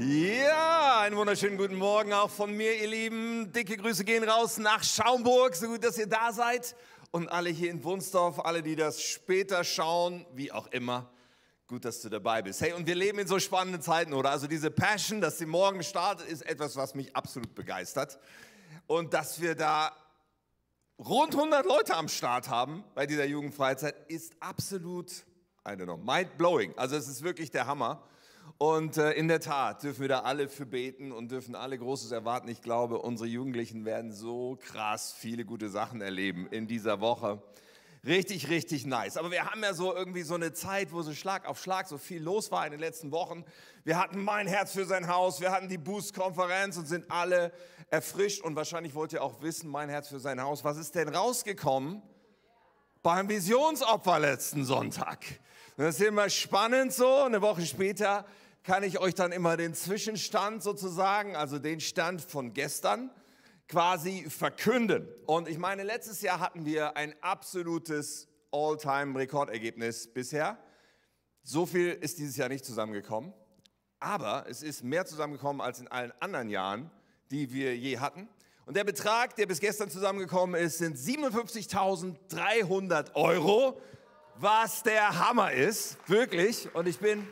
Ja, einen wunderschönen guten Morgen auch von mir, ihr Lieben. Dicke Grüße gehen raus nach Schaumburg. So gut, dass ihr da seid. Und alle hier in Wunsdorf, alle, die das später schauen, wie auch immer. Gut, dass du dabei bist. Hey, und wir leben in so spannenden Zeiten, oder? Also diese Passion, dass sie morgen startet, ist etwas, was mich absolut begeistert. Und dass wir da rund 100 Leute am Start haben bei dieser Jugendfreizeit, ist absolut, I don't know, mind-blowing. Also es ist wirklich der Hammer. Und äh, in der Tat dürfen wir da alle für beten und dürfen alle Großes erwarten. Ich glaube, unsere Jugendlichen werden so krass viele gute Sachen erleben in dieser Woche. Richtig, richtig nice. Aber wir haben ja so irgendwie so eine Zeit, wo so Schlag auf Schlag so viel los war in den letzten Wochen. Wir hatten mein Herz für sein Haus, wir hatten die Boost-Konferenz und sind alle erfrischt. Und wahrscheinlich wollt ihr auch wissen, mein Herz für sein Haus. Was ist denn rausgekommen beim Visionsopfer letzten Sonntag? Das ist immer spannend so. Eine Woche später kann ich euch dann immer den Zwischenstand sozusagen, also den Stand von gestern, quasi verkünden. Und ich meine, letztes Jahr hatten wir ein absolutes All-Time-Rekordergebnis bisher. So viel ist dieses Jahr nicht zusammengekommen. Aber es ist mehr zusammengekommen als in allen anderen Jahren, die wir je hatten. Und der Betrag, der bis gestern zusammengekommen ist, sind 57.300 Euro, was der Hammer ist, wirklich. Und ich bin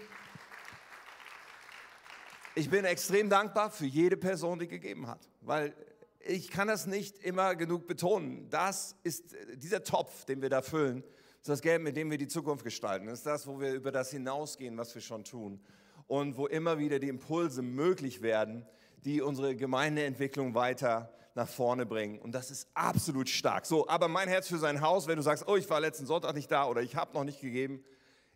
ich bin extrem dankbar für jede Person, die gegeben hat, weil ich kann das nicht immer genug betonen. Das ist äh, dieser Topf, den wir da füllen, ist das Geld, mit dem wir die Zukunft gestalten. Das ist das, wo wir über das hinausgehen, was wir schon tun und wo immer wieder die Impulse möglich werden, die unsere Gemeindeentwicklung weiter nach vorne bringen. Und das ist absolut stark. So, aber mein Herz für sein Haus, wenn du sagst, oh, ich war letzten Sonntag nicht da oder ich habe noch nicht gegeben,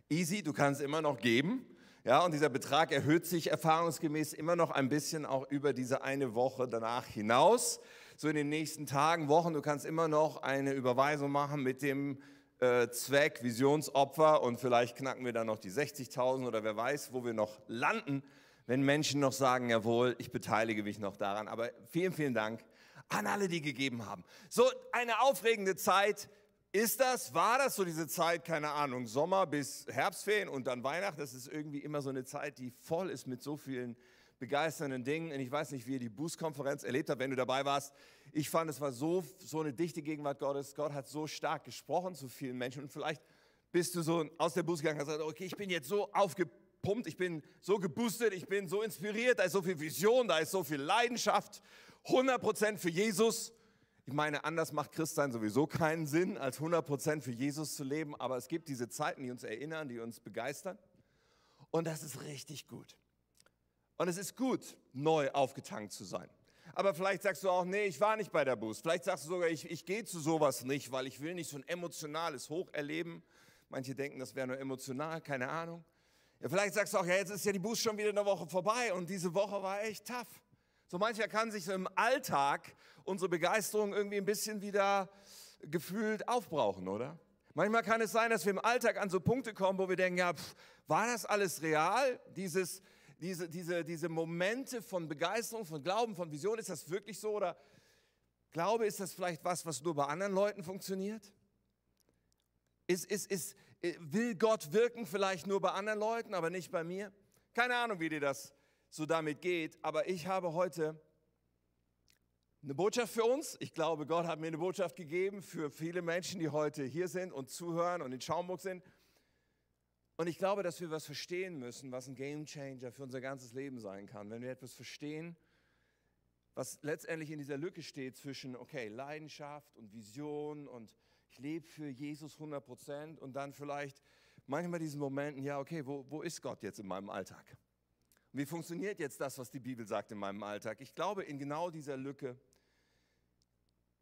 easy, du kannst immer noch geben. Ja, und dieser Betrag erhöht sich erfahrungsgemäß immer noch ein bisschen auch über diese eine Woche danach hinaus. So in den nächsten Tagen, Wochen, du kannst immer noch eine Überweisung machen mit dem äh, Zweck Visionsopfer und vielleicht knacken wir dann noch die 60.000 oder wer weiß, wo wir noch landen, wenn Menschen noch sagen, jawohl, ich beteilige mich noch daran. Aber vielen, vielen Dank an alle, die gegeben haben. So eine aufregende Zeit ist das, war das so diese Zeit, keine Ahnung, Sommer bis Herbstferien und dann Weihnachten? Das ist irgendwie immer so eine Zeit, die voll ist mit so vielen begeisternden Dingen. Und ich weiß nicht, wie ihr die Boost-Konferenz erlebt habt, wenn du dabei warst. Ich fand, es war so, so eine dichte Gegenwart Gottes. Gott hat so stark gesprochen zu vielen Menschen. Und vielleicht bist du so aus der Boost gegangen und gesagt, okay, ich bin jetzt so aufgepumpt, ich bin so geboostet, ich bin so inspiriert, da ist so viel Vision, da ist so viel Leidenschaft. 100% für Jesus. Ich meine, anders macht Christsein sowieso keinen Sinn, als 100% für Jesus zu leben, aber es gibt diese Zeiten, die uns erinnern, die uns begeistern. Und das ist richtig gut. Und es ist gut, neu aufgetankt zu sein. Aber vielleicht sagst du auch, nee, ich war nicht bei der Boost. Vielleicht sagst du sogar, ich, ich gehe zu sowas nicht, weil ich will nicht so ein emotionales Hoch erleben. Manche denken, das wäre nur emotional, keine Ahnung. Ja, vielleicht sagst du auch, ja, jetzt ist ja die Boost schon wieder eine Woche vorbei und diese Woche war echt tough. So mancher kann sich so im Alltag unsere Begeisterung irgendwie ein bisschen wieder gefühlt aufbrauchen, oder? Manchmal kann es sein, dass wir im Alltag an so Punkte kommen, wo wir denken, ja, pff, war das alles real? Dieses, diese, diese, diese Momente von Begeisterung, von Glauben, von Vision, ist das wirklich so? Oder Glaube, ist das vielleicht was, was nur bei anderen Leuten funktioniert? Ist, ist, ist, will Gott wirken vielleicht nur bei anderen Leuten, aber nicht bei mir? Keine Ahnung, wie dir das so damit geht, aber ich habe heute eine Botschaft für uns. Ich glaube, Gott hat mir eine Botschaft gegeben für viele Menschen, die heute hier sind und zuhören und in Schaumburg sind. Und ich glaube, dass wir was verstehen müssen, was ein Game Changer für unser ganzes Leben sein kann. Wenn wir etwas verstehen, was letztendlich in dieser Lücke steht zwischen, okay, Leidenschaft und Vision und ich lebe für Jesus 100 Prozent und dann vielleicht manchmal diesen Momenten, ja, okay, wo, wo ist Gott jetzt in meinem Alltag? Wie funktioniert jetzt das, was die Bibel sagt in meinem Alltag? Ich glaube, in genau dieser Lücke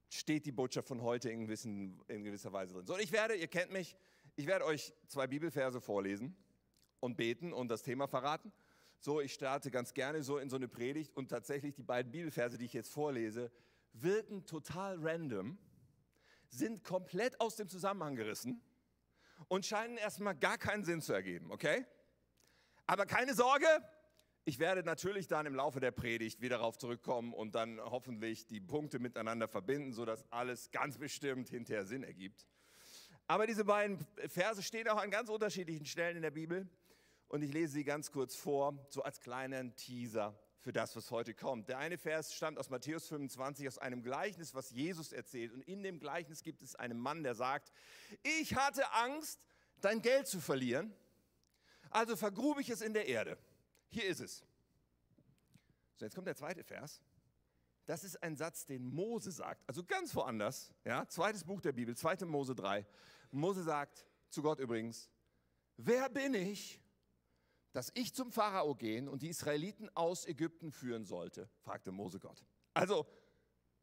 steht die Botschaft von heute in, gewissen, in gewisser Weise drin. So, ich werde, ihr kennt mich, ich werde euch zwei Bibelverse vorlesen und beten und das Thema verraten. So, ich starte ganz gerne so in so eine Predigt und tatsächlich die beiden Bibelverse, die ich jetzt vorlese, wirken total random, sind komplett aus dem Zusammenhang gerissen und scheinen erstmal gar keinen Sinn zu ergeben, okay? Aber keine Sorge, ich werde natürlich dann im Laufe der Predigt wieder darauf zurückkommen und dann hoffentlich die Punkte miteinander verbinden, sodass alles ganz bestimmt hinterher Sinn ergibt. Aber diese beiden Verse stehen auch an ganz unterschiedlichen Stellen in der Bibel. Und ich lese sie ganz kurz vor, so als kleinen Teaser für das, was heute kommt. Der eine Vers stammt aus Matthäus 25, aus einem Gleichnis, was Jesus erzählt. Und in dem Gleichnis gibt es einen Mann, der sagt, ich hatte Angst, dein Geld zu verlieren, also vergrub ich es in der Erde. Hier ist es. So, jetzt kommt der zweite Vers. Das ist ein Satz, den Mose sagt, also ganz woanders, ja, zweites Buch der Bibel, 2. Mose 3. Mose sagt zu Gott übrigens, wer bin ich, dass ich zum Pharao gehen und die Israeliten aus Ägypten führen sollte, fragte Mose Gott. Also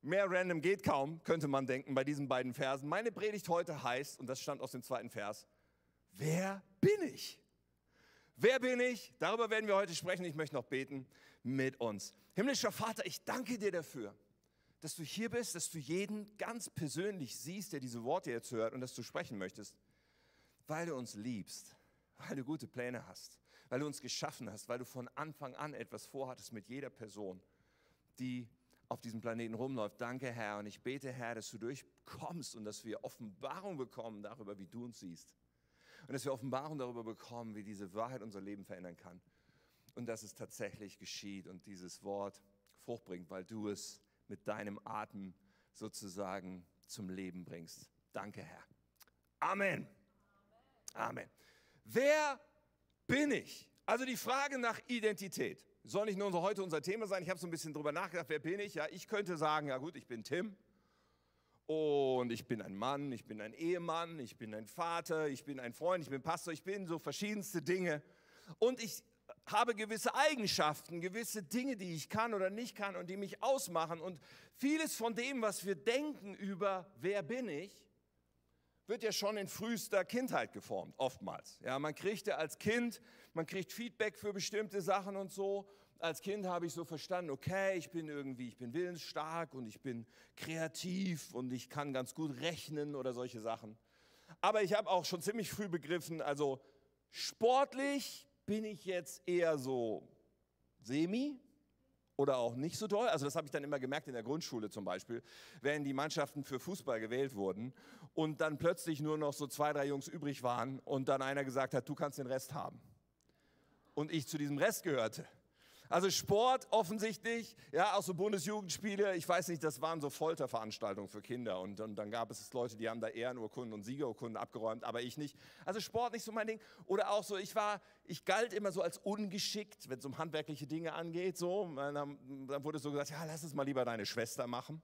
mehr random geht kaum, könnte man denken bei diesen beiden Versen. Meine Predigt heute heißt, und das stand aus dem zweiten Vers, wer bin ich? Wer bin ich? Darüber werden wir heute sprechen. Ich möchte noch beten mit uns. Himmlischer Vater, ich danke dir dafür, dass du hier bist, dass du jeden ganz persönlich siehst, der diese Worte jetzt hört und dass du sprechen möchtest, weil du uns liebst, weil du gute Pläne hast, weil du uns geschaffen hast, weil du von Anfang an etwas vorhattest mit jeder Person, die auf diesem Planeten rumläuft. Danke, Herr. Und ich bete, Herr, dass du durchkommst und dass wir Offenbarung bekommen darüber, wie du uns siehst. Und dass wir Offenbarung darüber bekommen, wie diese Wahrheit unser Leben verändern kann. Und dass es tatsächlich geschieht und dieses Wort Frucht bringt, weil du es mit deinem Atem sozusagen zum Leben bringst. Danke, Herr. Amen. Amen. Wer bin ich? Also die Frage nach Identität soll nicht nur heute unser Thema sein. Ich habe so ein bisschen drüber nachgedacht, wer bin ich? Ja, ich könnte sagen, ja gut, ich bin Tim und ich bin ein Mann, ich bin ein Ehemann, ich bin ein Vater, ich bin ein Freund, ich bin Pastor, ich bin so verschiedenste Dinge und ich habe gewisse Eigenschaften, gewisse Dinge, die ich kann oder nicht kann und die mich ausmachen und vieles von dem, was wir denken über wer bin ich, wird ja schon in frühester Kindheit geformt, oftmals. Ja, man kriegt ja als Kind, man kriegt Feedback für bestimmte Sachen und so. Als Kind habe ich so verstanden, okay, ich bin irgendwie, ich bin willensstark und ich bin kreativ und ich kann ganz gut rechnen oder solche Sachen. Aber ich habe auch schon ziemlich früh begriffen, also sportlich bin ich jetzt eher so semi, oder auch nicht so doll. Also das habe ich dann immer gemerkt in der Grundschule zum Beispiel, wenn die Mannschaften für Fußball gewählt wurden und dann plötzlich nur noch so zwei, drei Jungs übrig waren und dann einer gesagt hat, du kannst den Rest haben. Und ich zu diesem Rest gehörte. Also Sport offensichtlich, ja, auch so Bundesjugendspiele, ich weiß nicht, das waren so Folterveranstaltungen für Kinder und, und dann gab es Leute, die haben da Ehrenurkunden und Siegerurkunden abgeräumt, aber ich nicht. Also Sport nicht so mein Ding. Oder auch so, ich war, ich galt immer so als ungeschickt, wenn es um handwerkliche Dinge angeht, so. Dann, dann wurde so gesagt, ja, lass es mal lieber deine Schwester machen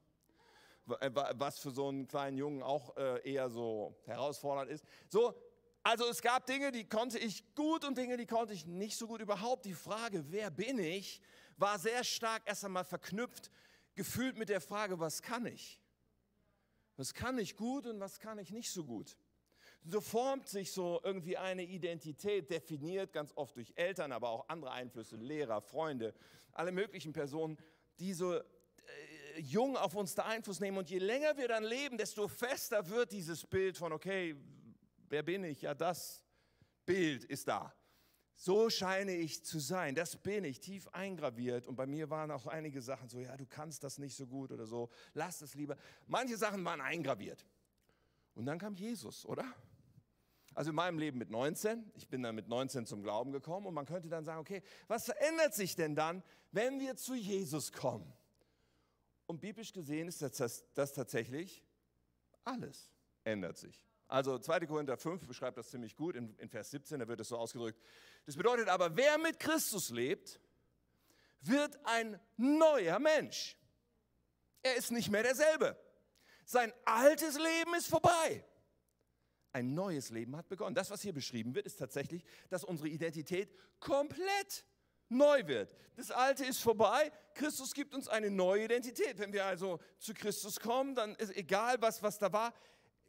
äh, was für so einen kleinen Jungen auch äh, eher so herausfordernd ist. So, also es gab Dinge, die konnte ich gut und Dinge, die konnte ich nicht so gut. Überhaupt die Frage, wer bin ich, war sehr stark erst einmal verknüpft, gefühlt mit der Frage, was kann ich? Was kann ich gut und was kann ich nicht so gut? So formt sich so irgendwie eine Identität, definiert ganz oft durch Eltern, aber auch andere Einflüsse, Lehrer, Freunde, alle möglichen Personen, die so äh, jung auf uns da Einfluss nehmen. Und je länger wir dann leben, desto fester wird dieses Bild von, okay, Wer bin ich? Ja, das Bild ist da. So scheine ich zu sein. Das bin ich, tief eingraviert. Und bei mir waren auch einige Sachen so, ja, du kannst das nicht so gut oder so. Lass es lieber. Manche Sachen waren eingraviert. Und dann kam Jesus, oder? Also in meinem Leben mit 19, ich bin dann mit 19 zum Glauben gekommen und man könnte dann sagen, okay, was verändert sich denn dann, wenn wir zu Jesus kommen? Und biblisch gesehen ist das, das tatsächlich alles ändert sich. Also 2. Korinther 5 beschreibt das ziemlich gut in, in Vers 17, da wird es so ausgedrückt. Das bedeutet aber, wer mit Christus lebt, wird ein neuer Mensch. Er ist nicht mehr derselbe. Sein altes Leben ist vorbei. Ein neues Leben hat begonnen. Das, was hier beschrieben wird, ist tatsächlich, dass unsere Identität komplett neu wird. Das Alte ist vorbei. Christus gibt uns eine neue Identität. Wenn wir also zu Christus kommen, dann ist egal, was, was da war,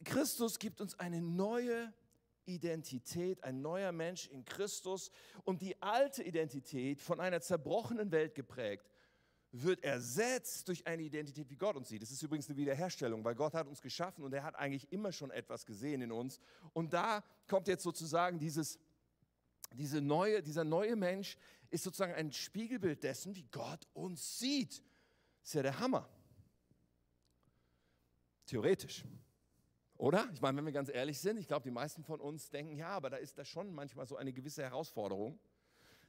Christus gibt uns eine neue Identität, ein neuer Mensch in Christus und die alte Identität von einer zerbrochenen Welt geprägt wird ersetzt durch eine Identität, wie Gott uns sieht. Das ist übrigens eine Wiederherstellung, weil Gott hat uns geschaffen und er hat eigentlich immer schon etwas gesehen in uns. Und da kommt jetzt sozusagen dieses, diese neue, dieser neue Mensch ist sozusagen ein Spiegelbild dessen, wie Gott uns sieht. Das ist ja der Hammer. Theoretisch. Oder? Ich meine, wenn wir ganz ehrlich sind, ich glaube, die meisten von uns denken, ja, aber da ist da schon manchmal so eine gewisse Herausforderung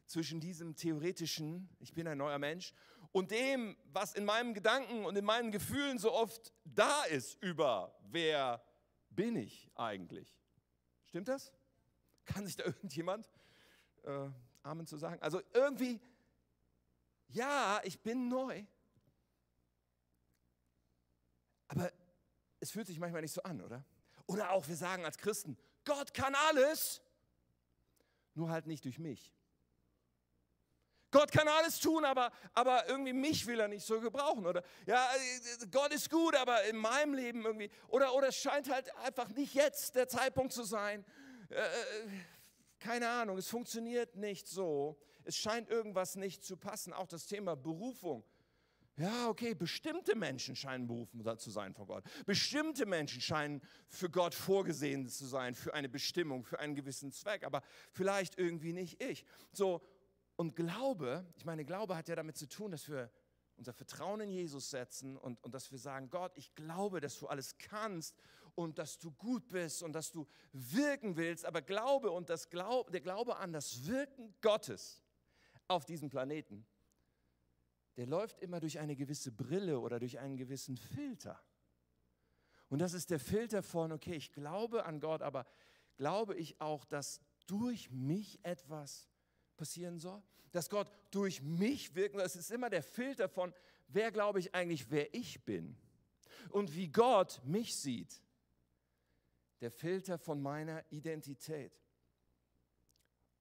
zwischen diesem theoretischen, ich bin ein neuer Mensch, und dem, was in meinem Gedanken und in meinen Gefühlen so oft da ist über, wer bin ich eigentlich. Stimmt das? Kann sich da irgendjemand äh, Amen zu sagen? Also irgendwie, ja, ich bin neu, aber es fühlt sich manchmal nicht so an, oder? Oder auch wir sagen als Christen, Gott kann alles, nur halt nicht durch mich. Gott kann alles tun, aber, aber irgendwie mich will er nicht so gebrauchen. Oder ja, Gott ist gut, aber in meinem Leben irgendwie. Oder, oder es scheint halt einfach nicht jetzt der Zeitpunkt zu sein. Äh, keine Ahnung, es funktioniert nicht so. Es scheint irgendwas nicht zu passen. Auch das Thema Berufung. Ja, okay, bestimmte Menschen scheinen berufen zu sein von Gott. Bestimmte Menschen scheinen für Gott vorgesehen zu sein, für eine Bestimmung, für einen gewissen Zweck, aber vielleicht irgendwie nicht ich. So, und Glaube, ich meine, Glaube hat ja damit zu tun, dass wir unser Vertrauen in Jesus setzen und, und dass wir sagen, Gott, ich glaube, dass du alles kannst und dass du gut bist und dass du wirken willst. Aber Glaube und das Glaub, der Glaube an das Wirken Gottes auf diesem Planeten, der läuft immer durch eine gewisse Brille oder durch einen gewissen Filter. Und das ist der Filter von, okay, ich glaube an Gott, aber glaube ich auch, dass durch mich etwas passieren soll, dass Gott durch mich wirken soll. Es ist immer der Filter von, wer glaube ich eigentlich, wer ich bin und wie Gott mich sieht. Der Filter von meiner Identität.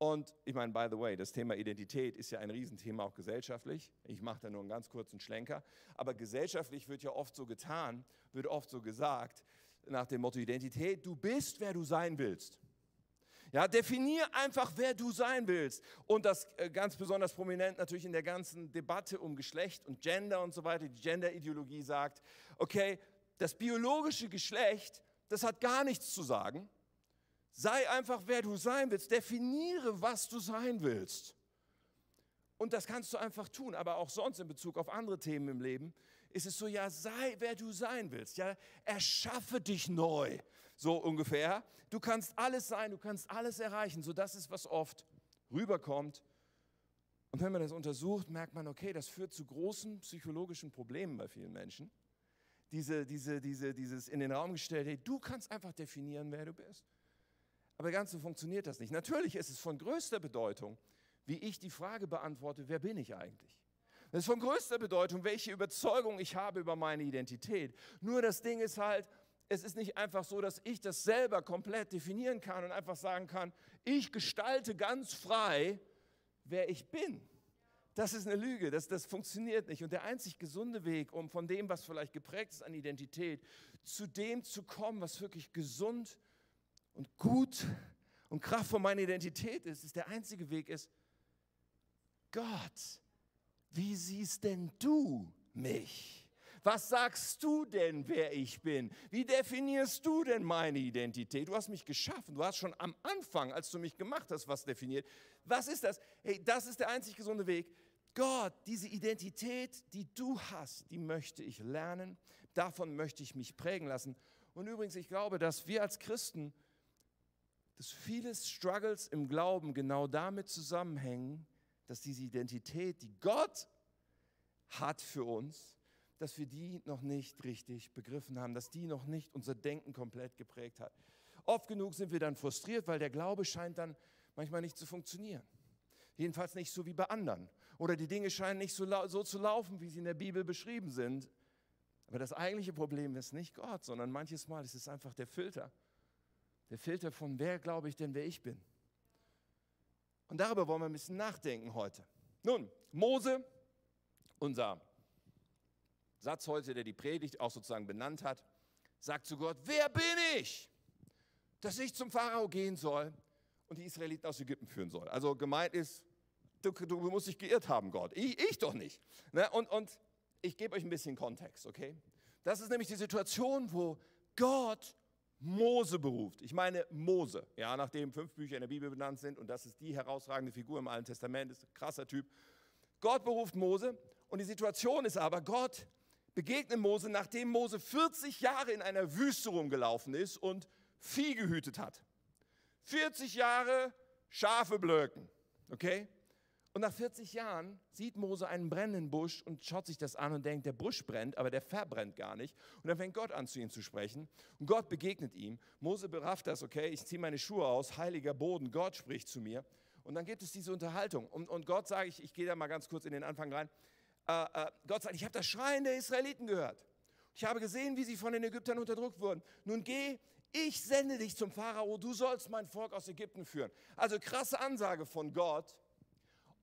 Und ich meine, by the way, das Thema Identität ist ja ein Riesenthema auch gesellschaftlich. Ich mache da nur einen ganz kurzen Schlenker. Aber gesellschaftlich wird ja oft so getan, wird oft so gesagt, nach dem Motto Identität, du bist, wer du sein willst. Ja, definier einfach, wer du sein willst. Und das äh, ganz besonders prominent natürlich in der ganzen Debatte um Geschlecht und Gender und so weiter. Die Gender-Ideologie sagt, okay, das biologische Geschlecht, das hat gar nichts zu sagen. Sei einfach, wer du sein willst. Definiere, was du sein willst. Und das kannst du einfach tun, aber auch sonst in Bezug auf andere Themen im Leben ist es so, ja, sei, wer du sein willst. Ja, erschaffe dich neu so ungefähr. Du kannst alles sein, du kannst alles erreichen. So das ist, was oft rüberkommt. Und wenn man das untersucht, merkt man, okay, das führt zu großen psychologischen Problemen bei vielen Menschen. Diese, diese, diese, dieses in den Raum gestellt, hey, du kannst einfach definieren, wer du bist. Aber ganz so funktioniert das nicht. Natürlich ist es von größter Bedeutung, wie ich die Frage beantworte, wer bin ich eigentlich? Das ist von größter Bedeutung, welche Überzeugung ich habe über meine Identität. Nur das Ding ist halt, es ist nicht einfach so, dass ich das selber komplett definieren kann und einfach sagen kann, ich gestalte ganz frei, wer ich bin. Das ist eine Lüge, das, das funktioniert nicht. Und der einzig gesunde Weg, um von dem, was vielleicht geprägt ist an Identität, zu dem zu kommen, was wirklich gesund und gut und Kraft von meiner Identität ist, ist der einzige Weg ist, Gott, wie siehst denn du mich? Was sagst du denn, wer ich bin? Wie definierst du denn meine Identität? Du hast mich geschaffen. Du hast schon am Anfang, als du mich gemacht hast, was definiert. Was ist das? Hey, das ist der einzig gesunde Weg. Gott, diese Identität, die du hast, die möchte ich lernen. Davon möchte ich mich prägen lassen. Und übrigens, ich glaube, dass wir als Christen, dass viele Struggles im Glauben genau damit zusammenhängen, dass diese Identität, die Gott hat für uns, dass wir die noch nicht richtig begriffen haben, dass die noch nicht unser Denken komplett geprägt hat. Oft genug sind wir dann frustriert, weil der Glaube scheint dann manchmal nicht zu funktionieren. Jedenfalls nicht so wie bei anderen. Oder die Dinge scheinen nicht so, so zu laufen, wie sie in der Bibel beschrieben sind. Aber das eigentliche Problem ist nicht Gott, sondern manches Mal ist es einfach der Filter. Der Filter von wer glaube ich denn, wer ich bin. Und darüber wollen wir ein bisschen nachdenken heute. Nun, Mose, unser Satz heute, der die Predigt auch sozusagen benannt hat, sagt zu Gott, wer bin ich, dass ich zum Pharao gehen soll und die Israeliten aus Ägypten führen soll. Also gemeint ist, du, du musst dich geirrt haben, Gott. Ich, ich doch nicht. Ne? Und, und ich gebe euch ein bisschen Kontext, okay? Das ist nämlich die Situation, wo Gott Mose beruft. Ich meine Mose, ja, nachdem fünf Bücher in der Bibel benannt sind und das ist die herausragende Figur im Alten Testament, ist ein krasser Typ. Gott beruft Mose und die Situation ist aber, Gott begegnet Mose, nachdem Mose 40 Jahre in einer Wüste rumgelaufen ist und Vieh gehütet hat. 40 Jahre Schafe blöken, okay? Und nach 40 Jahren sieht Mose einen brennenden Busch und schaut sich das an und denkt, der Busch brennt, aber der verbrennt gar nicht. Und dann fängt Gott an, zu ihm zu sprechen. Und Gott begegnet ihm. Mose berafft das, okay, ich ziehe meine Schuhe aus, heiliger Boden, Gott spricht zu mir. Und dann gibt es diese Unterhaltung. Und, und Gott sagt, ich, ich gehe da mal ganz kurz in den Anfang rein. Äh, äh, Gott sagt, ich habe das Schreien der Israeliten gehört. Ich habe gesehen, wie sie von den Ägyptern unterdrückt wurden. Nun geh, ich sende dich zum Pharao, du sollst mein Volk aus Ägypten führen. Also krasse Ansage von Gott.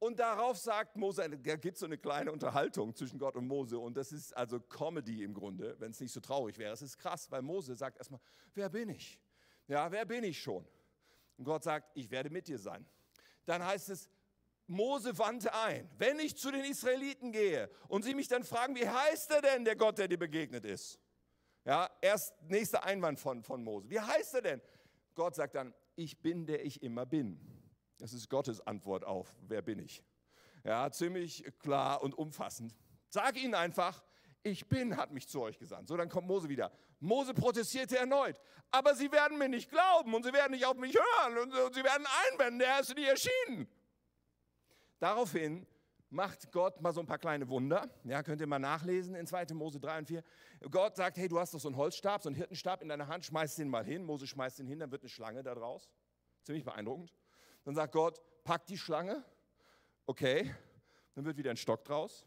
Und darauf sagt Mose, da gibt es so eine kleine Unterhaltung zwischen Gott und Mose. Und das ist also Comedy im Grunde, wenn es nicht so traurig wäre. Es ist krass, weil Mose sagt erstmal, wer bin ich? Ja, wer bin ich schon? Und Gott sagt, ich werde mit dir sein. Dann heißt es, Mose wandte ein, wenn ich zu den Israeliten gehe und sie mich dann fragen, wie heißt er denn, der Gott, der dir begegnet ist? Ja, erst nächster Einwand von, von Mose. Wie heißt er denn? Gott sagt dann, ich bin, der ich immer bin. Das ist Gottes Antwort auf, wer bin ich? Ja, ziemlich klar und umfassend. Sag ihnen einfach, ich bin, hat mich zu euch gesandt. So, dann kommt Mose wieder. Mose protestierte erneut. Aber sie werden mir nicht glauben und sie werden nicht auf mich hören und, und sie werden einwenden, der ist nie erschienen. Daraufhin macht Gott mal so ein paar kleine Wunder. Ja, könnt ihr mal nachlesen in 2. Mose 3 und 4. Gott sagt, hey, du hast doch so einen Holzstab, so einen Hirtenstab in deiner Hand, schmeiß den mal hin. Mose schmeißt den hin, dann wird eine Schlange da draus. Ziemlich beeindruckend. Dann sagt Gott, pack die Schlange. Okay, dann wird wieder ein Stock draus.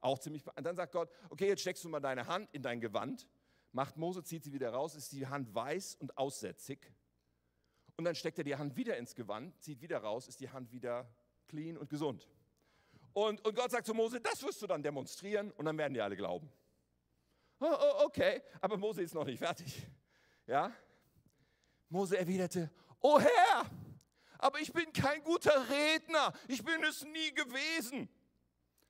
Auch ziemlich. Dann sagt Gott, okay, jetzt steckst du mal deine Hand in dein Gewand. Macht Mose, zieht sie wieder raus, ist die Hand weiß und aussätzig. Und dann steckt er die Hand wieder ins Gewand, zieht wieder raus, ist die Hand wieder clean und gesund. Und, und Gott sagt zu Mose, das wirst du dann demonstrieren und dann werden die alle glauben. Oh, oh, okay, aber Mose ist noch nicht fertig. Ja? Mose erwiderte, oh Herr, aber ich bin kein guter Redner, ich bin es nie gewesen.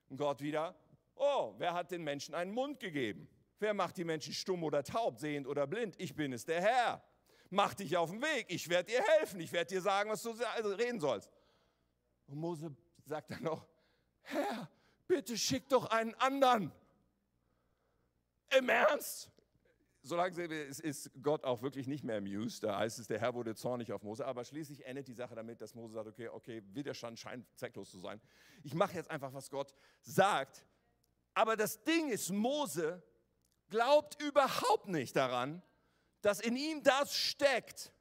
Und Gott wieder, oh, wer hat den Menschen einen Mund gegeben? Wer macht die Menschen stumm oder taub, sehend oder blind? Ich bin es, der Herr. Mach dich auf den Weg, ich werde dir helfen, ich werde dir sagen, was du also reden sollst. Und Mose sagt dann noch, Herr, bitte schick doch einen anderen. Im Ernst? Solange ist Gott auch wirklich nicht mehr amused. Da heißt es, der Herr wurde zornig auf Mose. Aber schließlich endet die Sache damit, dass Mose sagt, okay, okay, Widerstand scheint zwecklos zu sein. Ich mache jetzt einfach, was Gott sagt. Aber das Ding ist, Mose glaubt überhaupt nicht daran, dass in ihm das steckt,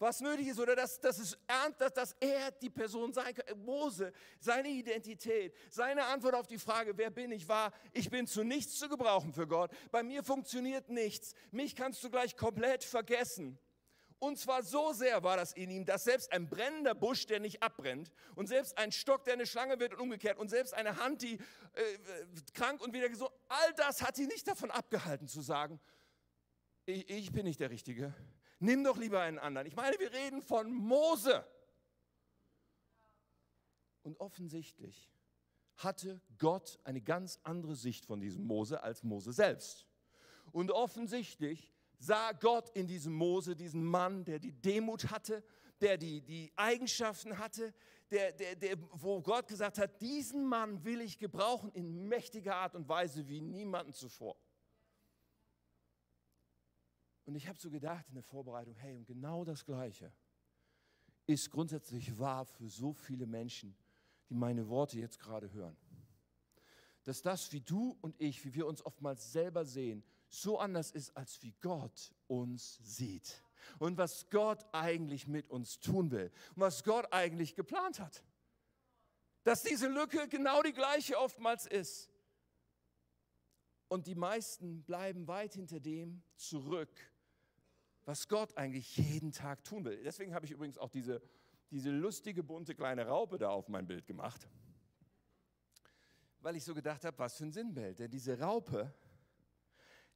was nötig ist oder dass, dass, es, dass, dass er die Person sein kann. Mose, seine Identität, seine Antwort auf die Frage, wer bin ich, war, ich bin zu nichts zu gebrauchen für Gott. Bei mir funktioniert nichts. Mich kannst du gleich komplett vergessen. Und zwar so sehr war das in ihm, dass selbst ein brennender Busch, der nicht abbrennt, und selbst ein Stock, der eine Schlange wird und umgekehrt, und selbst eine Hand, die äh, krank und wieder gesund, all das hat ihn nicht davon abgehalten zu sagen, ich, ich bin nicht der Richtige, Nimm doch lieber einen anderen. Ich meine, wir reden von Mose. Und offensichtlich hatte Gott eine ganz andere Sicht von diesem Mose als Mose selbst. Und offensichtlich sah Gott in diesem Mose diesen Mann, der die Demut hatte, der die, die Eigenschaften hatte, der, der, der, wo Gott gesagt hat, diesen Mann will ich gebrauchen in mächtiger Art und Weise wie niemanden zuvor. Und ich habe so gedacht in der Vorbereitung, hey, und genau das Gleiche ist grundsätzlich wahr für so viele Menschen, die meine Worte jetzt gerade hören. Dass das, wie du und ich, wie wir uns oftmals selber sehen, so anders ist, als wie Gott uns sieht. Und was Gott eigentlich mit uns tun will. Und was Gott eigentlich geplant hat. Dass diese Lücke genau die gleiche oftmals ist. Und die meisten bleiben weit hinter dem zurück, was Gott eigentlich jeden Tag tun will. Deswegen habe ich übrigens auch diese, diese lustige, bunte kleine Raupe da auf mein Bild gemacht. Weil ich so gedacht habe, was für ein Sinnbild. Denn diese Raupe,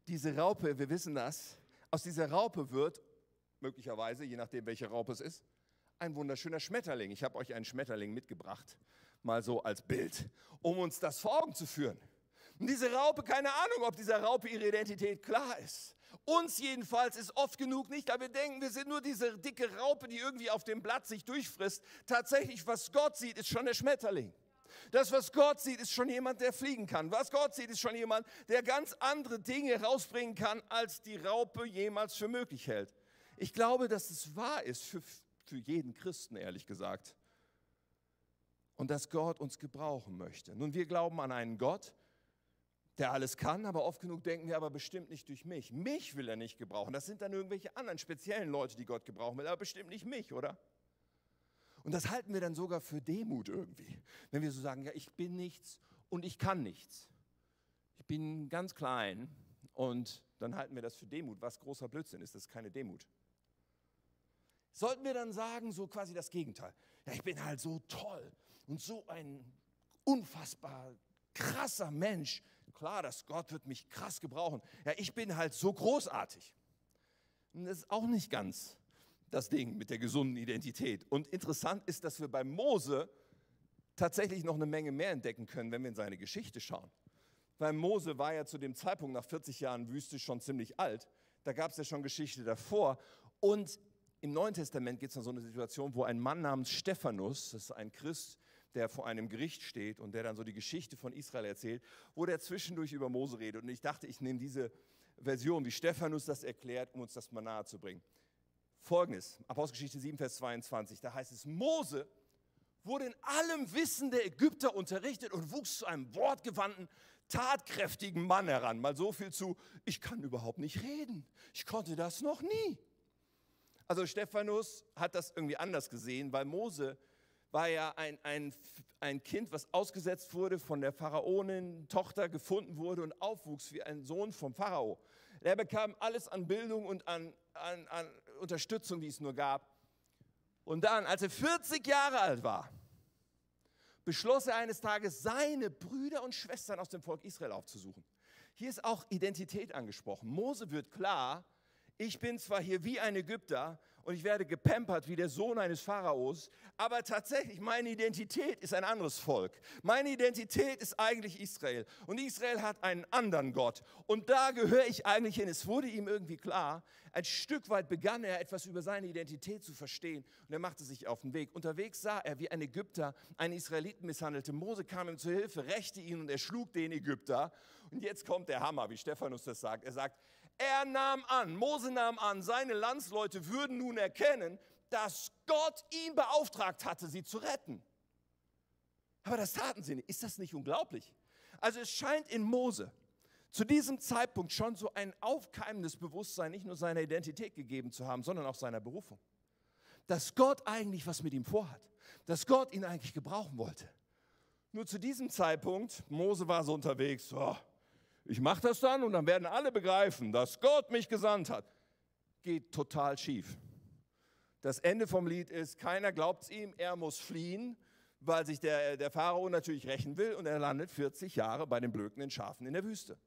diese Raupe, wir wissen das, aus dieser Raupe wird möglicherweise, je nachdem welche Raupe es ist, ein wunderschöner Schmetterling. Ich habe euch einen Schmetterling mitgebracht, mal so als Bild, um uns das vor Augen zu führen. Und diese Raupe, keine Ahnung, ob dieser Raupe ihre Identität klar ist. Uns jedenfalls ist oft genug nicht, da wir denken, wir sind nur diese dicke Raupe, die irgendwie auf dem Blatt sich durchfrisst. Tatsächlich, was Gott sieht, ist schon der Schmetterling. Das, was Gott sieht, ist schon jemand, der fliegen kann. Was Gott sieht, ist schon jemand, der ganz andere Dinge rausbringen kann, als die Raupe jemals für möglich hält. Ich glaube, dass es wahr ist für, für jeden Christen, ehrlich gesagt. Und dass Gott uns gebrauchen möchte. Nun, wir glauben an einen Gott, der alles kann, aber oft genug denken wir aber bestimmt nicht durch mich. Mich will er nicht gebrauchen. Das sind dann irgendwelche anderen speziellen Leute, die Gott gebrauchen will, aber bestimmt nicht mich, oder? Und das halten wir dann sogar für Demut irgendwie. Wenn wir so sagen, ja, ich bin nichts und ich kann nichts. Ich bin ganz klein und dann halten wir das für Demut, was großer Blödsinn ist. Das ist keine Demut. Sollten wir dann sagen, so quasi das Gegenteil. Ja, ich bin halt so toll und so ein unfassbar krasser Mensch klar, dass Gott wird mich krass gebrauchen. Ja, ich bin halt so großartig. Und das ist auch nicht ganz das Ding mit der gesunden Identität. Und interessant ist, dass wir bei Mose tatsächlich noch eine Menge mehr entdecken können, wenn wir in seine Geschichte schauen. Weil Mose war ja zu dem Zeitpunkt nach 40 Jahren Wüste schon ziemlich alt. Da gab es ja schon Geschichte davor. Und im Neuen Testament gibt es dann so eine Situation, wo ein Mann namens Stephanus, das ist ein Christ, der vor einem Gericht steht und der dann so die Geschichte von Israel erzählt, wo der zwischendurch über Mose redet. Und ich dachte, ich nehme diese Version, wie Stephanus das erklärt, um uns das mal nahe zu bringen. Folgendes, Apostelgeschichte 7, Vers 22, da heißt es, Mose wurde in allem Wissen der Ägypter unterrichtet und wuchs zu einem wortgewandten, tatkräftigen Mann heran. Mal so viel zu, ich kann überhaupt nicht reden. Ich konnte das noch nie. Also Stephanus hat das irgendwie anders gesehen, weil Mose war ja ein, ein, ein Kind, was ausgesetzt wurde, von der Pharaonin Tochter gefunden wurde und aufwuchs wie ein Sohn vom Pharao. Er bekam alles an Bildung und an, an, an Unterstützung, die es nur gab. Und dann, als er 40 Jahre alt war, beschloss er eines Tages, seine Brüder und Schwestern aus dem Volk Israel aufzusuchen. Hier ist auch Identität angesprochen. Mose wird klar, ich bin zwar hier wie ein Ägypter, und ich werde gepampert wie der Sohn eines Pharaos, aber tatsächlich meine Identität ist ein anderes Volk. Meine Identität ist eigentlich Israel und Israel hat einen anderen Gott und da gehöre ich eigentlich hin. Es wurde ihm irgendwie klar, ein Stück weit begann er etwas über seine Identität zu verstehen und er machte sich auf den Weg. Unterwegs sah er, wie ein Ägypter einen Israeliten misshandelte. Mose kam ihm zu Hilfe, rächte ihn und er schlug den Ägypter. Und jetzt kommt der Hammer, wie Stephanus das sagt. Er sagt, er nahm an, Mose nahm an, seine Landsleute würden nun erkennen, dass Gott ihn beauftragt hatte, sie zu retten. Aber das taten sie nicht. Ist das nicht unglaublich? Also es scheint in Mose zu diesem Zeitpunkt schon so ein aufkeimendes Bewusstsein nicht nur seiner Identität gegeben zu haben, sondern auch seiner Berufung. Dass Gott eigentlich was mit ihm vorhat. Dass Gott ihn eigentlich gebrauchen wollte. Nur zu diesem Zeitpunkt, Mose war so unterwegs, oh, ich mache das dann und dann werden alle begreifen, dass Gott mich gesandt hat. Geht total schief. Das Ende vom Lied ist, keiner glaubt es ihm, er muss fliehen, weil sich der, der Pharao natürlich rächen will und er landet 40 Jahre bei den blökenden Schafen in der Wüste.